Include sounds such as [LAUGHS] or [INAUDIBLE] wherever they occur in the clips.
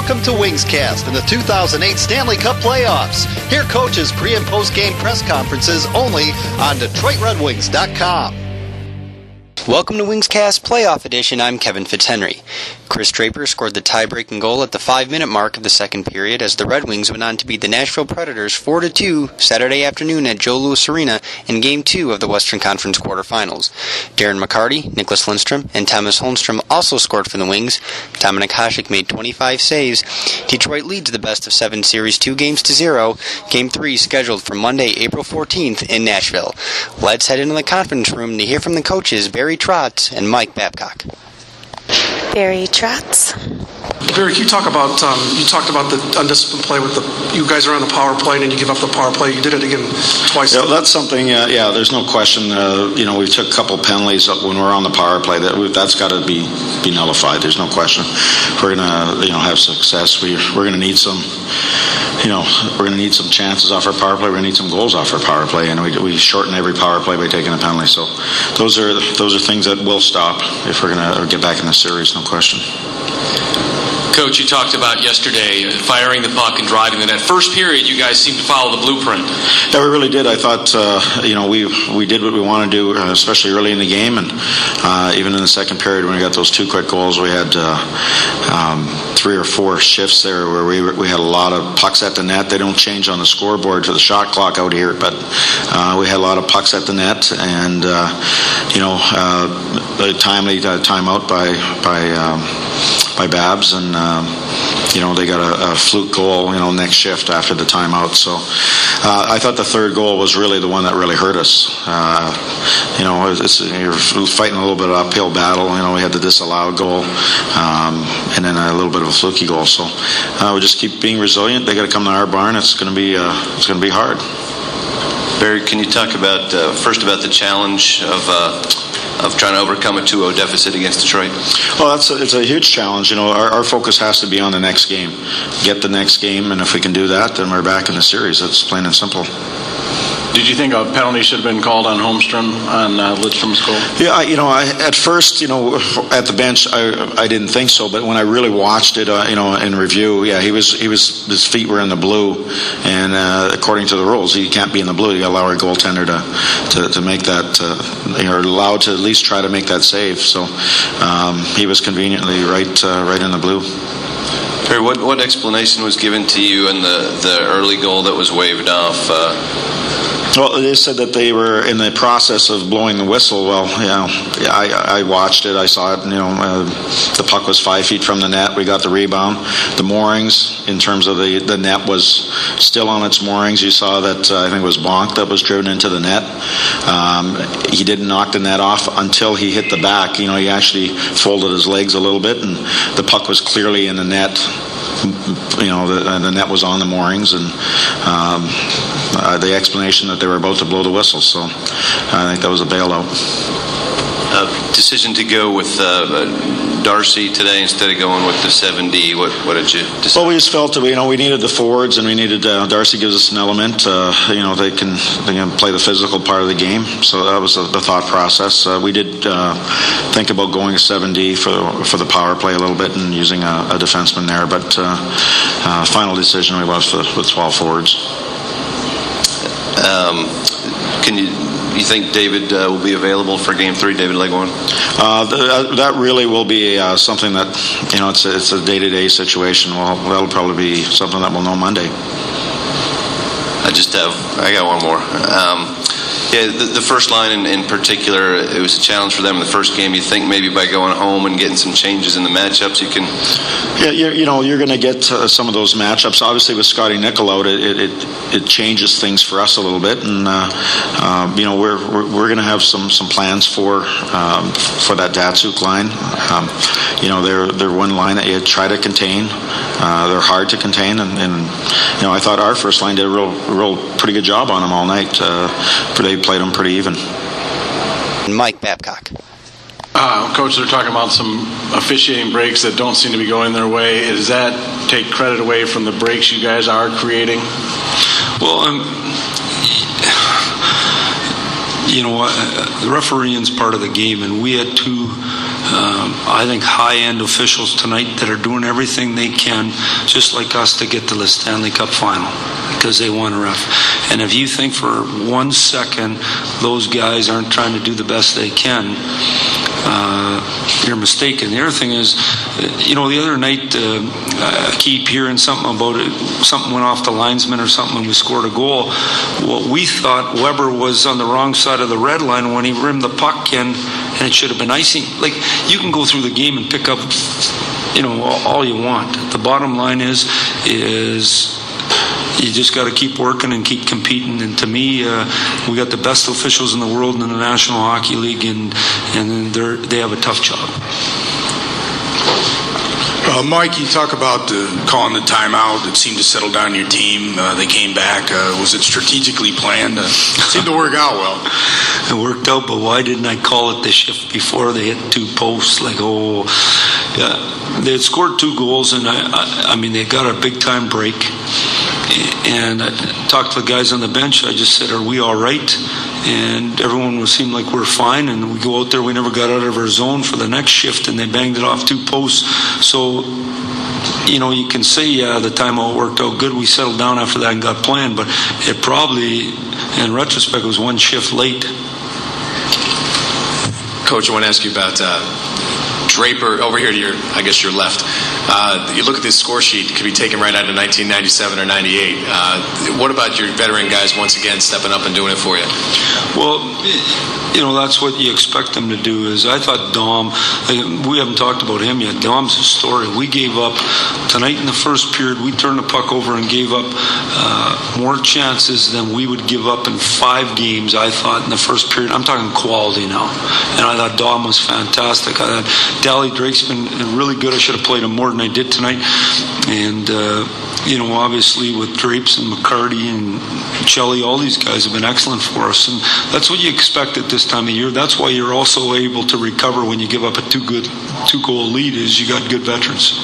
Welcome to Wingscast and the 2008 Stanley Cup playoffs. Hear coaches' pre and post game press conferences only on DetroitRedWings.com. Welcome to Wingscast Playoff Edition. I'm Kevin Fitzhenry. Chris Draper scored the tie-breaking goal at the five-minute mark of the second period as the Red Wings went on to beat the Nashville Predators 4-2 Saturday afternoon at Joe Louis Arena in Game 2 of the Western Conference quarterfinals. Darren McCarty, Nicklas Lidstrom, and Tomas Holmstrom also scored for the Wings. Dominik Hasek made 25 saves. Detroit leads the best of seven series two games to zero. Game 3 scheduled for Monday, April 14th in Nashville. Let's head into the conference room to hear from the coaches Barry Trotz and Mike Babcock. Barry Trotz. Barry, can you talk about um, you talked about the undisciplined play with the you guys are on the power play and you give up the power play. You did it again twice. Yeah, that's something. Uh, yeah, there's no question. Uh, you know, we took a couple penalties when we're on the power play. That we, that's got to be be nullified. There's no question. We're gonna you know have success. We we're gonna need some. You know, we're going to need some chances off our power play. We're going to need some goals off our power play, and we, we shorten every power play by taking a penalty. So, those are those are things that will stop if we're going to get back in the series. No question. Coach, you talked about yesterday uh, firing the puck and driving the net. First period, you guys seemed to follow the blueprint. Yeah, we really did. I thought, uh, you know, we we did what we wanted to do, uh, especially early in the game, and uh, even in the second period when we got those two quick goals, we had uh, um, three or four shifts there where we we had a lot of pucks at the net. They don't change on the scoreboard for the shot clock out here, but uh, we had a lot of pucks at the net, and you know, the timely timeout by by. Um, by Babs, and um, you know they got a, a, fluke goal, you know, next shift after the timeout. So uh, I thought the third goal was really the one that really hurt us. Uh, you know, it's, you're fighting a little bit of uphill battle. You know, we had the disallowed goal, um, and then a little bit of a fluky goal. So uh, we just keep being resilient. They got to come to our barn. It's going to be uh, it's going to be hard. Barry, can you talk about uh, first about the challenge of uh, of trying to overcome a 2-0 deficit against Detroit? Well, that's a, it's a huge challenge. You know, our, our, focus has to be on the next game, get the next game, and if we can do that, then we're back in the series. That's plain and simple. Did you think a penalty should have been called on Holmstrom on uh, Lidstrom's goal? Yeah, you know, I, at first, you know, at the bench, I, I didn't think so, but when I really watched it, uh, you know, in review, yeah, he was he was his feet were in the blue, and uh, according to the rules, he can't be in the blue. You allow our goaltender to to, to make that, uh, you're allowed to at least try to make that save. So um, he was conveniently right uh, right in the blue. Barry, what what explanation was given to you in the the early goal that was waved off? Well, they said that they were in the process of blowing the whistle. Well, you know, I, I watched it. I saw it. You know, uh, the puck was five feet from the net. We got the rebound. The moorings, in terms of the, the net, was still on its moorings. You saw that uh, I think it was Bonk that was driven into the net. Um, he didn't knock the net off until he hit the back. You know, he actually folded his legs a little bit, and the puck was clearly in the net you know, the, the, net was on the moorings, and um, uh, the explanation that they were about to blow the whistle. So I think that was a bailout. Uh, decision to go with uh, Darcy today instead of going with the 7D. What, what did you decide? Well, we just felt that we, you know we needed the forwards and we needed uh, Darcy gives us an element. Uh, you know they can they can play the physical part of the game. So that was the thought process. Uh, we did think about going a 7D for for the power play a little bit and using a, a defenseman there, but final decision we went with, with 12 forwards. Um, can you you think David uh, will be available for Game Three, David Legwand? Uh, th- that really will be uh, something that you know it's a, it's a day-to-day situation. Well, that'll probably be something that we'll know Monday. I just have I got one more. Um, yeah, the, the first line in, in, particular, it was a challenge for them in the first game. You think maybe by going home and getting some changes in the matchups, you can. Yeah, you know, you're going to get uh, some of those matchups. Obviously, with Scotty Nichol out, it, it, it changes things for us a little bit, and uh, uh, you know, we're we're, we're going to have some some plans for um, for that Datsyuk line. Um, you know, they're they're one line that you try to contain. Uh, they're hard to contain, and, and, you know, I thought our first line did a real real pretty good job on them all night. Uh, they played them pretty even. Mike Babcock. Uh, coach, they're talking about some officiating breaks that don't seem to be going their way. Does that take credit away from the breaks you guys are creating? Well, um, you know, uh, the refereeing's part of the game, and we had two um, I think high end officials tonight that are doing everything they can, just like us, to get to the Stanley Cup final because they want a ref. And if you think for one second those guys aren't trying to do the best they can, uh, you're mistaken. The other thing is, you know, the other night uh, I keep hearing something about it. Something went off the linesman or something, and we scored a goal. What we thought Weber was on the wrong side of the red line when he rimmed the puck in, and it should have been icing. Like you can go through the game and pick up, you know, all you want. The bottom line is, is you just got to keep working and keep competing. And to me, uh, we got the best officials in the world in the National Hockey League, and and they they have a tough job. Uh, Mike, you talk about uh, calling the timeout. It seemed to settle down your team. Uh, they came back. Uh, was it strategically planned? Uh, it seemed to work out well. [LAUGHS] It worked out, but why didn't I call it the shift before they hit two posts? Like, oh, yeah. They had scored two goals, and I, I, I mean, they got a big time break. And I talked to the guys on the bench. I just said, "Are we all right?" And everyone seemed like we're fine. And we go out there. We never got out of our zone for the next shift, and they banged it off two posts. So you know, you can say, yeah, the timeout worked out good. We settled down after that and got playing, but it probably, in retrospect, was one shift late. Coach, I want to ask you about uh, Draper over here to your, I guess, your left. Uh, you look at this score sheet; it could be taken right out of 1997 or 98. Uh, what about your veteran guys once again stepping up and doing it for you? Well, you know that's what you expect them to do. Is I thought Dom. We haven't talked about him yet. Dom's a story. We gave up tonight in the first period. We turned the puck over and gave up uh, more chances than we would give up in five games. I thought in the first period. I'm talking quality now, and I thought Dom was fantastic. I thought Dallas Drake's been really good. I should have played him more than I did tonight. And, uh, you know, obviously with Drapes and McCarty and Chelly, all these guys have been excellent for us. And that's what you expect at this time of year. That's why you're also able to recover when you give up a two good two goal lead is you got good veterans.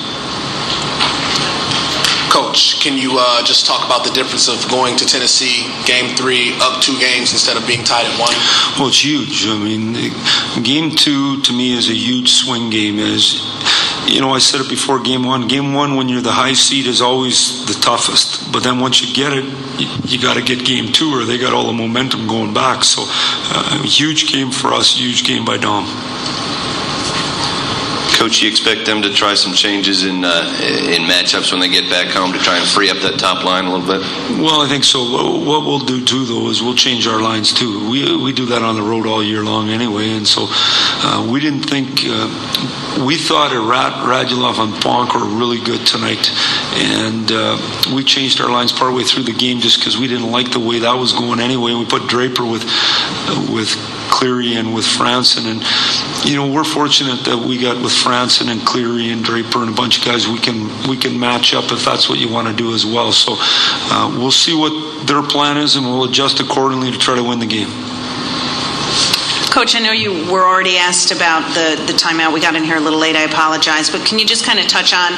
Coach, can you uh, just talk about the difference of going to Tennessee game three up two games instead of being tied at one? Well, it's huge. I mean, game two to me is a huge swing game. Is you know, I said it before game one. Game one, when you're the high seed, is always the toughest. But then once you get it, you, you got to get game two, or they got all the momentum going back. So, uh, huge game for us, huge game by Dom. Coach, you expect them to try some changes in uh, in matchups when they get back home to try and free up that top line a little bit? Well, I think so. What we'll do too, though, is we'll change our lines too. We we do that on the road all year long anyway, and so uh, we didn't think uh, we thought Rad, Radulov and Bonk were really good tonight, and uh, we changed our lines partway through the game just because we didn't like the way that was going anyway. We put Draper with with Cleary and with Franzen, and you know we're fortunate that we got with Franzen and Cleary and Draper and a bunch of guys we can we can match up if that's what you want to do as well. So uh, we'll see what their plan is, and we'll adjust accordingly to try to win the game. Coach, I know you were already asked about the, the timeout. We got in here a little late. I apologize. But can you just kind of touch on,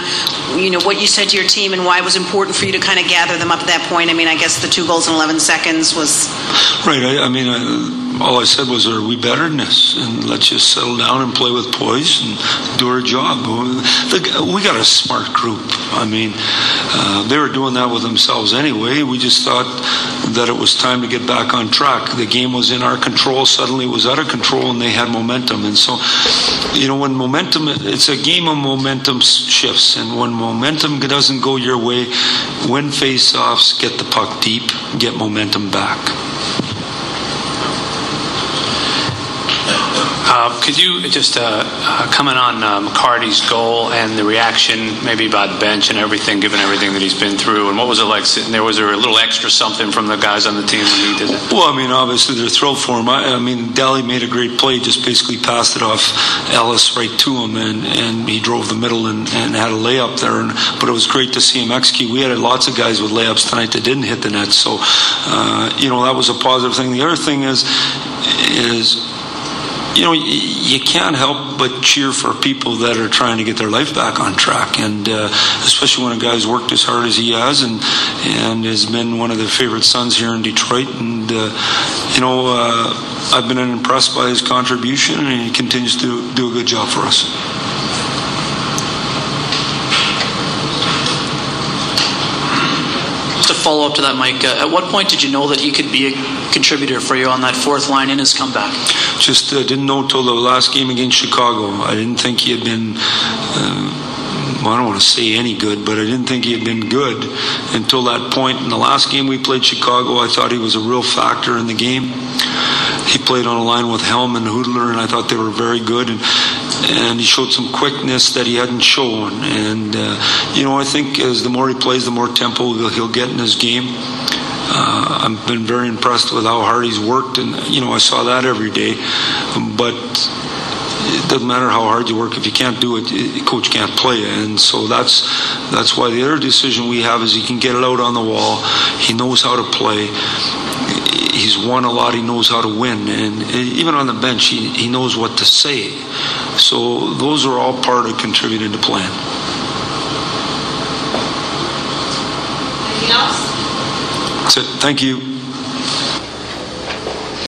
you know, what you said to your team and why it was important for you to kind of gather them up at that point? I mean, I guess the two goals in 11 seconds was. Right. I, I mean, I, all I said was, "Are we better than this?" And let's just settle down and play with poise and do our job. We got a smart group. I mean, uh, they were doing that with themselves anyway. We just thought that it was time to get back on track. The game was in our control. Suddenly, it was out of control, and they had momentum. And so, you know, when momentum, it's a game of momentum shifts, and when momentum doesn't go your way, win face-offs, get the puck deep, get momentum back. Uh, could you just uh, uh, comment on uh, McCarty's goal and the reaction, maybe about the bench and everything, given everything that he's been through? And what was it like sitting there? Was there a little extra something from the guys on the team when he did it? Well, I mean, obviously they're thrilled for him. I, I mean, Daly made a great play, just basically passed it off Ellis right to him, and, and he drove the middle and, and had a layup there. And, but it was great to see him execute. We had lots of guys with layups tonight that didn't hit the net, so uh, you know that was a positive thing. The other thing is is you know, you can't help but cheer for people that are trying to get their life back on track, and uh, especially when a guy's worked as hard as he has, and and has been one of the favorite sons here in Detroit, and uh, you know, uh, I've been impressed by his contribution, and he continues to do a good job for us. To follow up to that, Mike, uh, at what point did you know that he could be a contributor for you on that fourth line in his comeback? Just uh, didn't know till the last game against Chicago. I didn't think he had been. Uh, I don't want to say any good, but I didn't think he had been good until that point. In the last game we played Chicago, I thought he was a real factor in the game. He played on a line with Helm and Hudler, and I thought they were very good. And and he showed some quickness that he hadn't shown. And uh, you know, I think as the more he plays, the more tempo he'll, get in his game. Uh, I've been very impressed with how hard he's worked, and you know, I saw that every day. But it doesn't matter how hard you work if you can't do it, coach can't play it. and so that's that's why the other decision we have is he can get it out on the wall he knows how to play he's won a lot. He knows how to win. And even on the bench he, he knows what to say. So those are all part of contributing to plan. Anything else? that's it. Thank you